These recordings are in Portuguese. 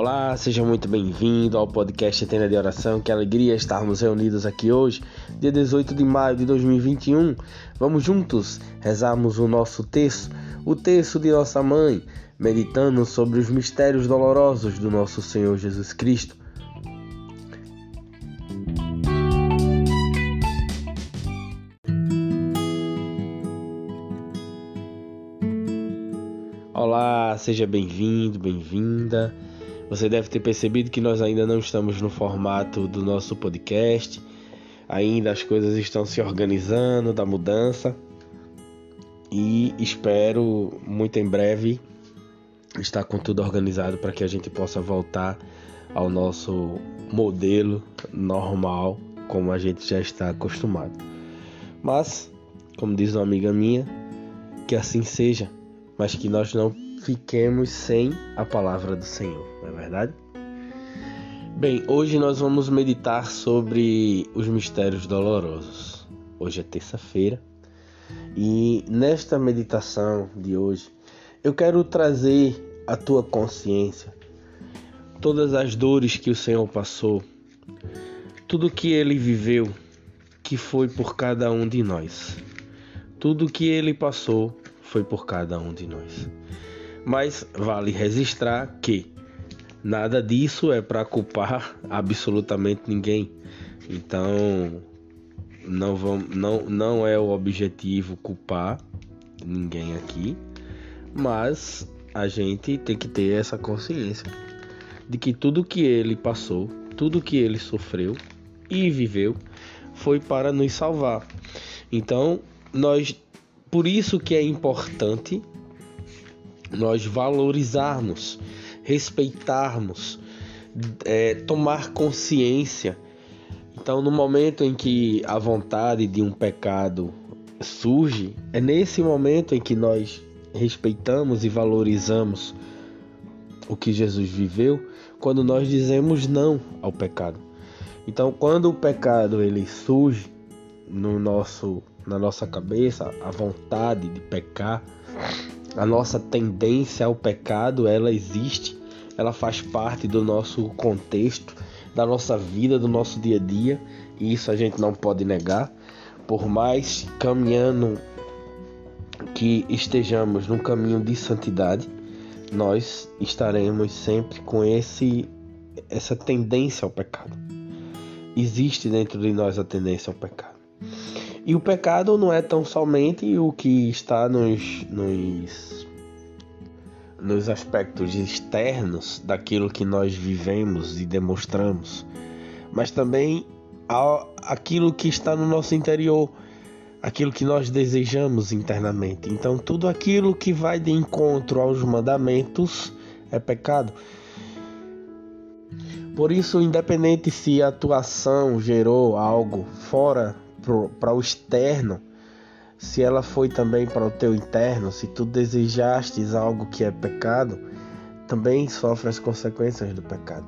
Olá, seja muito bem-vindo ao podcast Tenda de Oração. Que alegria estarmos reunidos aqui hoje, dia 18 de maio de 2021. Vamos juntos rezarmos o nosso texto, o texto de nossa mãe, meditando sobre os mistérios dolorosos do nosso Senhor Jesus Cristo. Olá, seja bem-vindo, bem-vinda. Você deve ter percebido que nós ainda não estamos no formato do nosso podcast. Ainda as coisas estão se organizando da mudança. E espero muito em breve estar com tudo organizado para que a gente possa voltar ao nosso modelo normal, como a gente já está acostumado. Mas, como diz uma amiga minha, que assim seja mas que nós não fiquemos sem a palavra do Senhor, não é verdade? Bem, hoje nós vamos meditar sobre os mistérios dolorosos. Hoje é terça-feira e nesta meditação de hoje eu quero trazer à tua consciência todas as dores que o Senhor passou, tudo que ele viveu, que foi por cada um de nós. Tudo que ele passou foi por cada um de nós. Mas vale registrar que nada disso é para culpar absolutamente ninguém. Então não, vamos, não, não é o objetivo culpar ninguém aqui, mas a gente tem que ter essa consciência de que tudo que ele passou, tudo que ele sofreu e viveu foi para nos salvar. Então, nós por isso que é importante nós valorizarmos, respeitarmos, é, tomar consciência. Então, no momento em que a vontade de um pecado surge, é nesse momento em que nós respeitamos e valorizamos o que Jesus viveu, quando nós dizemos não ao pecado. Então, quando o pecado ele surge no nosso na nossa cabeça, a vontade de pecar, a nossa tendência ao pecado, ela existe, ela faz parte do nosso contexto, da nossa vida, do nosso dia a dia, e isso a gente não pode negar. Por mais caminhando que estejamos no caminho de santidade, nós estaremos sempre com esse essa tendência ao pecado. Existe dentro de nós a tendência ao pecado. E o pecado não é tão somente o que está nos, nos, nos aspectos externos daquilo que nós vivemos e demonstramos, mas também aquilo que está no nosso interior, aquilo que nós desejamos internamente. Então, tudo aquilo que vai de encontro aos mandamentos é pecado. Por isso, independente se a atuação gerou algo fora para o externo, se ela foi também para o teu interno, se tu desejastes algo que é pecado, também sofre as consequências do pecado.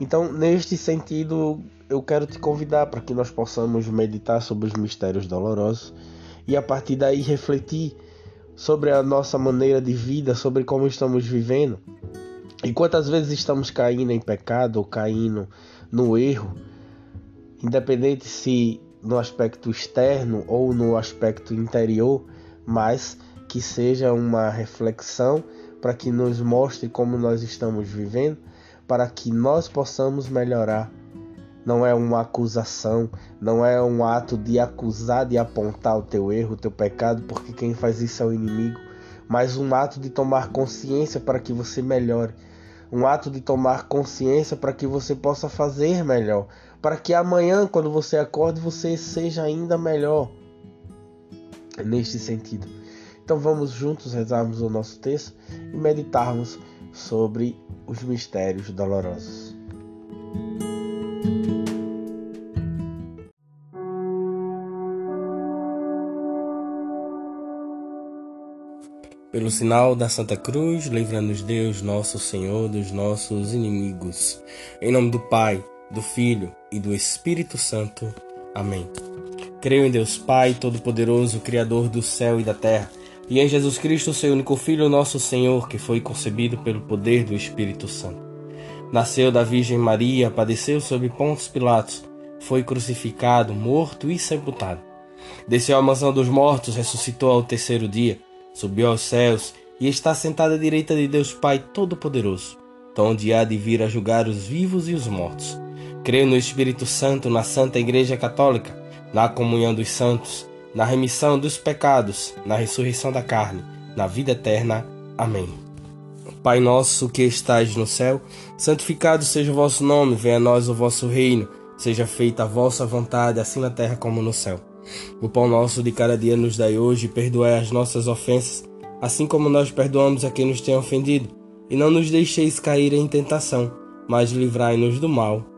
Então, neste sentido, eu quero te convidar para que nós possamos meditar sobre os mistérios dolorosos e a partir daí refletir sobre a nossa maneira de vida, sobre como estamos vivendo e quantas vezes estamos caindo em pecado ou caindo no erro, independente se no aspecto externo ou no aspecto interior, mas que seja uma reflexão para que nos mostre como nós estamos vivendo, para que nós possamos melhorar. Não é uma acusação, não é um ato de acusar, de apontar o teu erro, o teu pecado, porque quem faz isso é o inimigo, mas um ato de tomar consciência para que você melhore, um ato de tomar consciência para que você possa fazer melhor, para que amanhã, quando você acorde, você seja ainda melhor. Neste sentido. Então vamos juntos rezarmos o nosso texto e meditarmos sobre os mistérios dolorosos. Pelo sinal da Santa Cruz, livra-nos Deus, nosso Senhor, dos nossos inimigos. Em nome do Pai do Filho e do Espírito Santo. Amém. Creio em Deus Pai, Todo-Poderoso, Criador do céu e da terra, e em Jesus Cristo, seu único Filho, nosso Senhor, que foi concebido pelo poder do Espírito Santo. Nasceu da Virgem Maria, padeceu sob Pontos Pilatos, foi crucificado, morto e sepultado. Desceu à mansão dos mortos, ressuscitou ao terceiro dia, subiu aos céus e está sentado à direita de Deus Pai Todo-Poderoso, onde há de vir a julgar os vivos e os mortos. Creio no Espírito Santo, na Santa Igreja Católica, na comunhão dos santos, na remissão dos pecados, na ressurreição da carne, na vida eterna. Amém. Pai nosso que estais no céu, santificado seja o vosso nome, venha a nós o vosso reino, seja feita a vossa vontade, assim na terra como no céu. O pão nosso de cada dia nos dai hoje, perdoai as nossas ofensas, assim como nós perdoamos a quem nos tem ofendido, e não nos deixeis cair em tentação, mas livrai-nos do mal.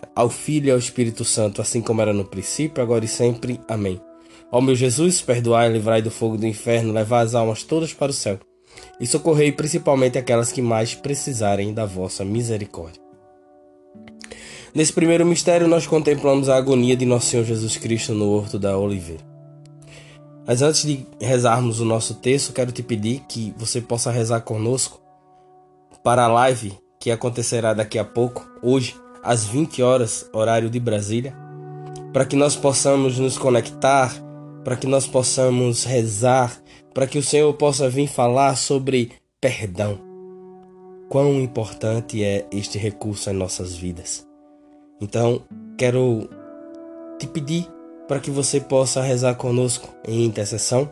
ao Filho e ao Espírito Santo, assim como era no princípio, agora e sempre. Amém. Ó meu Jesus, perdoai livrai do fogo do inferno, levai as almas todas para o céu e socorrei principalmente aquelas que mais precisarem da vossa misericórdia. Nesse primeiro mistério, nós contemplamos a agonia de Nosso Senhor Jesus Cristo no Horto da Oliveira. Mas antes de rezarmos o nosso texto, quero te pedir que você possa rezar conosco para a live que acontecerá daqui a pouco, hoje, às 20 horas, horário de Brasília, para que nós possamos nos conectar, para que nós possamos rezar para que o Senhor possa vir falar sobre perdão. Quão importante é este recurso em nossas vidas. Então, quero te pedir para que você possa rezar conosco em intercessão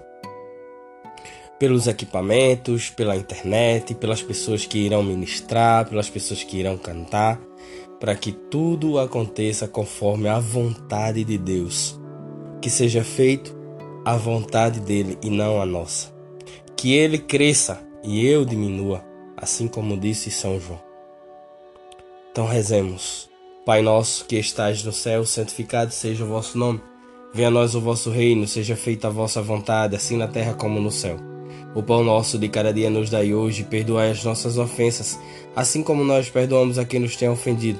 pelos equipamentos, pela internet, pelas pessoas que irão ministrar, pelas pessoas que irão cantar, para que tudo aconteça conforme a vontade de Deus. Que seja feito a vontade dele e não a nossa. Que ele cresça e eu diminua, assim como disse São João. Então rezemos. Pai nosso que estais no céu, santificado seja o vosso nome. Venha a nós o vosso reino, seja feita a vossa vontade, assim na terra como no céu. O pão nosso de cada dia nos dai hoje, perdoai as nossas ofensas, assim como nós perdoamos a quem nos tem ofendido,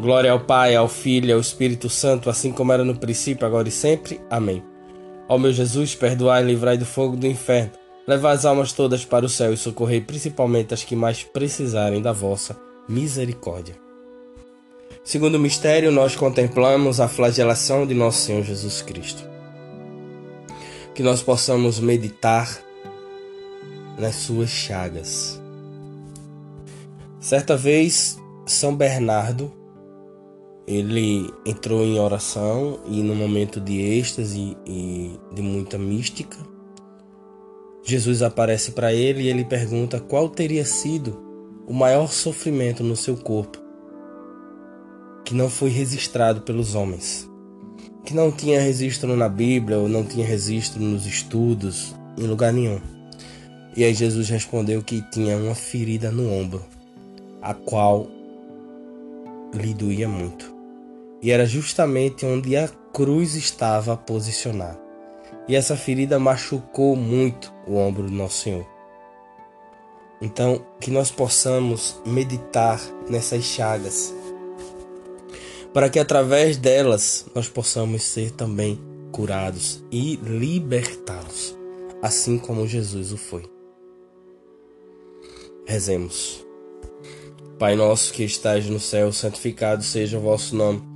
Glória ao Pai, ao Filho e ao Espírito Santo, assim como era no princípio, agora e sempre. Amém. Ó meu Jesus, perdoai e livrai do fogo do inferno, levai as almas todas para o céu e socorrei principalmente as que mais precisarem da vossa misericórdia. Segundo mistério, nós contemplamos a flagelação de nosso Senhor Jesus Cristo. Que nós possamos meditar nas suas chagas. Certa vez, São Bernardo, ele entrou em oração e no momento de êxtase e de muita mística, Jesus aparece para ele e ele pergunta qual teria sido o maior sofrimento no seu corpo que não foi registrado pelos homens, que não tinha registro na Bíblia ou não tinha registro nos estudos, em lugar nenhum. E aí Jesus respondeu que tinha uma ferida no ombro, a qual lhe doía muito. E era justamente onde a cruz estava posicionada. E essa ferida machucou muito o ombro do nosso Senhor. Então, que nós possamos meditar nessas chagas, para que através delas nós possamos ser também curados e libertados, assim como Jesus o foi. Rezemos. Pai nosso que estais no céu, santificado seja o vosso nome.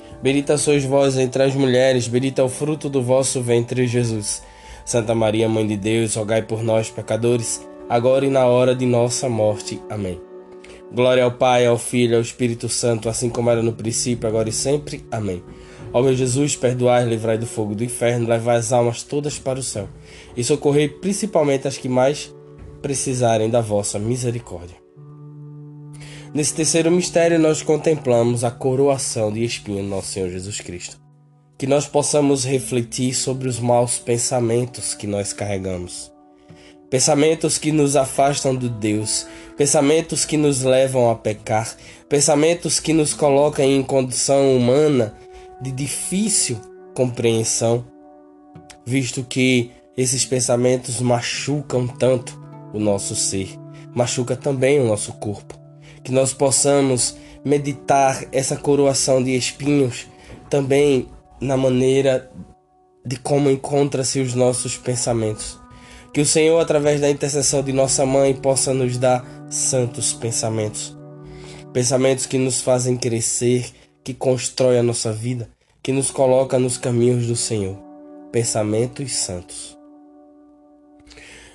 Bendita sois vós entre as mulheres, bendito é o fruto do vosso ventre, Jesus. Santa Maria, Mãe de Deus, rogai por nós, pecadores, agora e na hora de nossa morte. Amém. Glória ao Pai, ao Filho ao Espírito Santo, assim como era no princípio, agora e sempre. Amém. Ó meu Jesus, perdoai, livrai do fogo do inferno, levai as almas todas para o céu e socorrei principalmente as que mais precisarem da vossa misericórdia. Nesse terceiro mistério, nós contemplamos a coroação de espinho do nosso Senhor Jesus Cristo. que nós possamos refletir sobre os maus pensamentos que nós carregamos. Pensamentos que nos afastam de Deus, pensamentos que nos levam a pecar, pensamentos que nos colocam em condição humana de difícil compreensão, visto que esses pensamentos machucam tanto o nosso ser, machuca também o nosso corpo. Que nós possamos meditar essa coroação de espinhos também na maneira de como encontra-se os nossos pensamentos. Que o Senhor, através da intercessão de nossa mãe, possa nos dar santos pensamentos. Pensamentos que nos fazem crescer, que constrói a nossa vida, que nos coloca nos caminhos do Senhor. Pensamentos santos.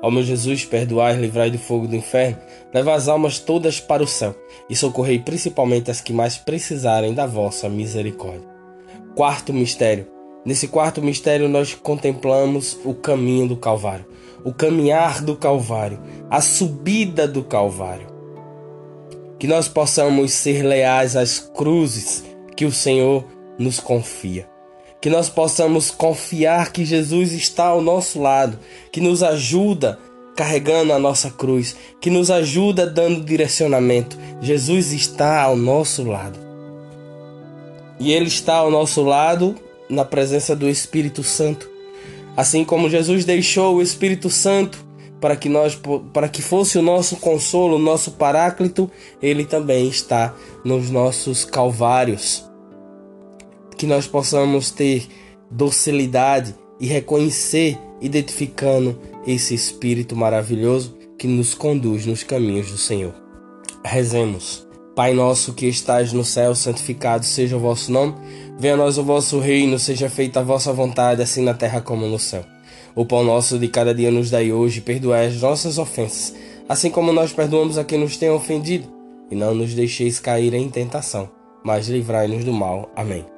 Ó meu Jesus, perdoai, livrai do fogo do inferno, levai as almas todas para o céu e socorrei principalmente as que mais precisarem da vossa misericórdia. Quarto mistério. Nesse quarto mistério nós contemplamos o caminho do Calvário, o caminhar do Calvário, a subida do Calvário. Que nós possamos ser leais às cruzes que o Senhor nos confia que nós possamos confiar que Jesus está ao nosso lado, que nos ajuda carregando a nossa cruz, que nos ajuda dando direcionamento. Jesus está ao nosso lado. E Ele está ao nosso lado na presença do Espírito Santo. Assim como Jesus deixou o Espírito Santo para que nós para que fosse o nosso consolo, o nosso paráclito, ele também está nos nossos calvários que nós possamos ter docilidade e reconhecer, identificando esse Espírito maravilhoso que nos conduz nos caminhos do Senhor. Rezemos. Pai nosso que estás no céu, santificado seja o vosso nome. Venha a nós o vosso reino, seja feita a vossa vontade, assim na terra como no céu. O pão nosso de cada dia nos dai hoje, perdoai as nossas ofensas, assim como nós perdoamos a quem nos tem ofendido, e não nos deixeis cair em tentação mas livrai-nos do mal. Amém.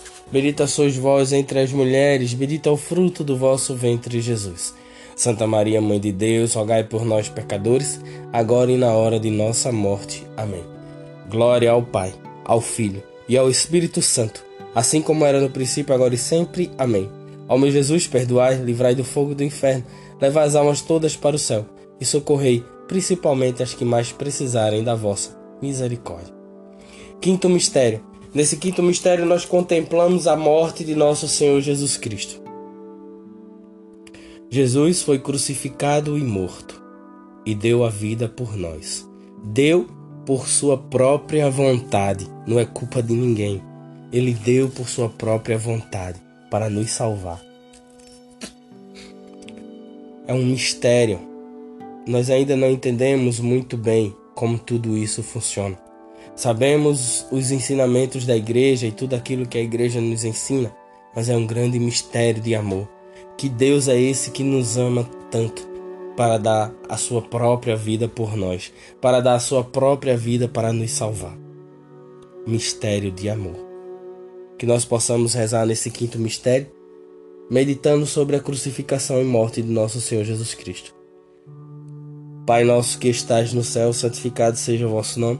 Bendita sois vós entre as mulheres, bendito é o fruto do vosso ventre, Jesus. Santa Maria, Mãe de Deus, rogai por nós, pecadores, agora e na hora de nossa morte. Amém. Glória ao Pai, ao Filho e ao Espírito Santo, assim como era no princípio, agora e sempre. Amém. Ao meu Jesus, perdoai, livrai do fogo do inferno, levai as almas todas para o céu e socorrei principalmente as que mais precisarem da vossa misericórdia. Quinto mistério. Nesse quinto mistério, nós contemplamos a morte de nosso Senhor Jesus Cristo. Jesus foi crucificado e morto e deu a vida por nós. Deu por sua própria vontade, não é culpa de ninguém. Ele deu por sua própria vontade para nos salvar. É um mistério. Nós ainda não entendemos muito bem como tudo isso funciona. Sabemos os ensinamentos da igreja e tudo aquilo que a igreja nos ensina, mas é um grande mistério de amor. Que Deus é esse que nos ama tanto para dar a sua própria vida por nós, para dar a sua própria vida para nos salvar. Mistério de amor. Que nós possamos rezar nesse quinto mistério, meditando sobre a crucificação e morte de nosso Senhor Jesus Cristo. Pai nosso que estás no céu, santificado seja o vosso nome.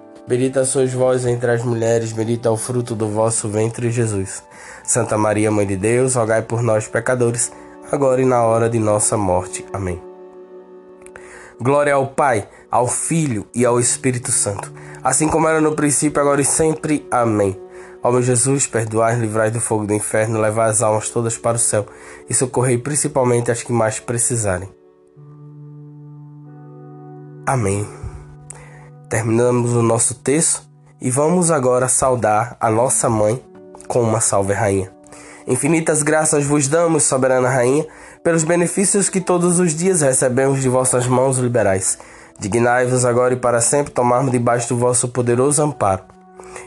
Bendita sois vós entre as mulheres, bendito é o fruto do vosso ventre, Jesus. Santa Maria, Mãe de Deus, rogai por nós, pecadores, agora e na hora de nossa morte. Amém. Glória ao Pai, ao Filho e ao Espírito Santo, assim como era no princípio, agora e sempre. Amém. Ó meu Jesus, perdoai, livrai do fogo do inferno, levai as almas todas para o céu e socorrei principalmente as que mais precisarem. Amém. Terminamos o nosso texto e vamos agora saudar a nossa mãe com uma salve rainha. Infinitas graças vos damos, soberana rainha, pelos benefícios que todos os dias recebemos de vossas mãos liberais. Dignai-vos agora e para sempre tomarmos debaixo do vosso poderoso amparo.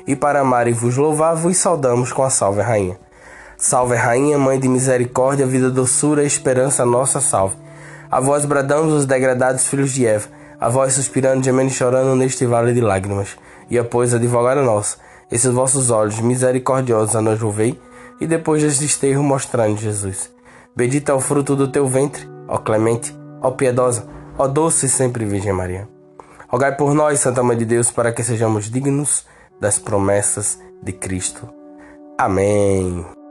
E para amar e vos louvar, vos saudamos com a salve rainha. Salve rainha, mãe de misericórdia, vida, doçura e esperança, nossa salve. A vós bradamos os degradados filhos de Eva, a vós suspirando, gemendo e chorando neste vale de lágrimas. E após advogada nossa, esses vossos olhos misericordiosos a nos volvei, e depois deste desterro mostrando Jesus. Bendito é o fruto do teu ventre, ó clemente, ó piedosa, ó doce e sempre Virgem Maria. Rogai por nós, Santa Mãe de Deus, para que sejamos dignos das promessas de Cristo. Amém.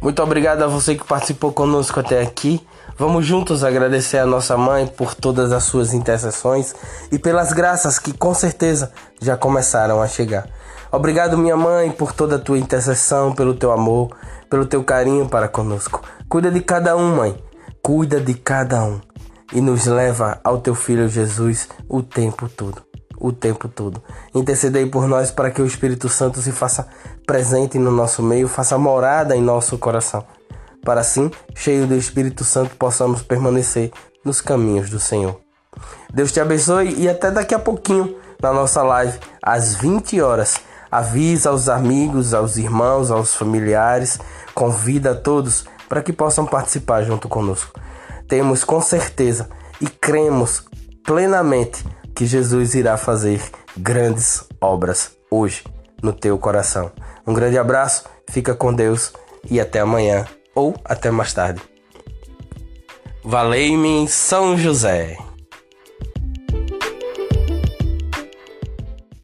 Muito obrigado a você que participou conosco até aqui. Vamos juntos agradecer a nossa mãe por todas as suas intercessões e pelas graças que com certeza já começaram a chegar. Obrigado, minha mãe, por toda a tua intercessão, pelo teu amor, pelo teu carinho para conosco. Cuida de cada um, mãe. Cuida de cada um. E nos leva ao teu filho Jesus o tempo todo. O tempo todo. Intercedei por nós para que o Espírito Santo se faça presente no nosso meio, faça morada em nosso coração. Para assim, cheio do Espírito Santo, possamos permanecer nos caminhos do Senhor. Deus te abençoe e até daqui a pouquinho na nossa live, às 20 horas. Avisa aos amigos, aos irmãos, aos familiares, convida a todos para que possam participar junto conosco. Temos com certeza e cremos plenamente que Jesus irá fazer grandes obras hoje no teu coração. Um grande abraço, fica com Deus e até amanhã ou até mais tarde. Valei-me São José.